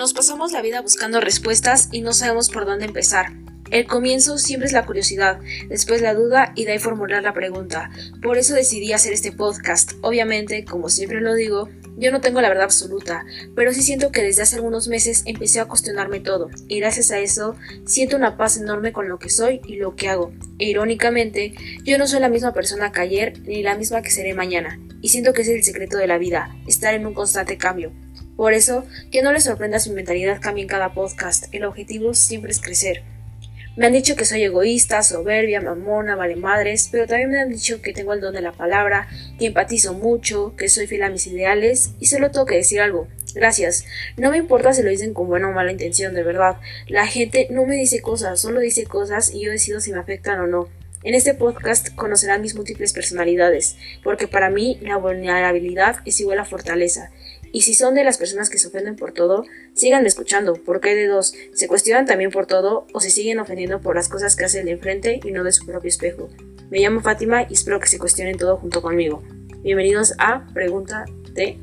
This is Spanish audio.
Nos pasamos la vida buscando respuestas y no sabemos por dónde empezar. El comienzo siempre es la curiosidad, después la duda y de ahí formular la pregunta. Por eso decidí hacer este podcast. Obviamente, como siempre lo digo, yo no tengo la verdad absoluta, pero sí siento que desde hace algunos meses empecé a cuestionarme todo, y gracias a eso siento una paz enorme con lo que soy y lo que hago. E irónicamente, yo no soy la misma persona que ayer ni la misma que seré mañana, y siento que ese es el secreto de la vida, estar en un constante cambio. Por eso, que no les sorprenda si mi mentalidad cambia en cada podcast, el objetivo siempre es crecer. Me han dicho que soy egoísta, soberbia, mamona, vale madres, pero también me han dicho que tengo el don de la palabra, que empatizo mucho, que soy fiel a mis ideales, y solo tengo que decir algo. Gracias. No me importa si lo dicen con buena o mala intención, de verdad. La gente no me dice cosas, solo dice cosas y yo decido si me afectan o no. En este podcast conocerán mis múltiples personalidades, porque para mí la vulnerabilidad es igual a fortaleza, y si son de las personas que se ofenden por todo, sigan escuchando, porque de dos, se cuestionan también por todo o se siguen ofendiendo por las cosas que hacen de enfrente y no de su propio espejo. Me llamo Fátima y espero que se cuestionen todo junto conmigo. Bienvenidos a Pregunta de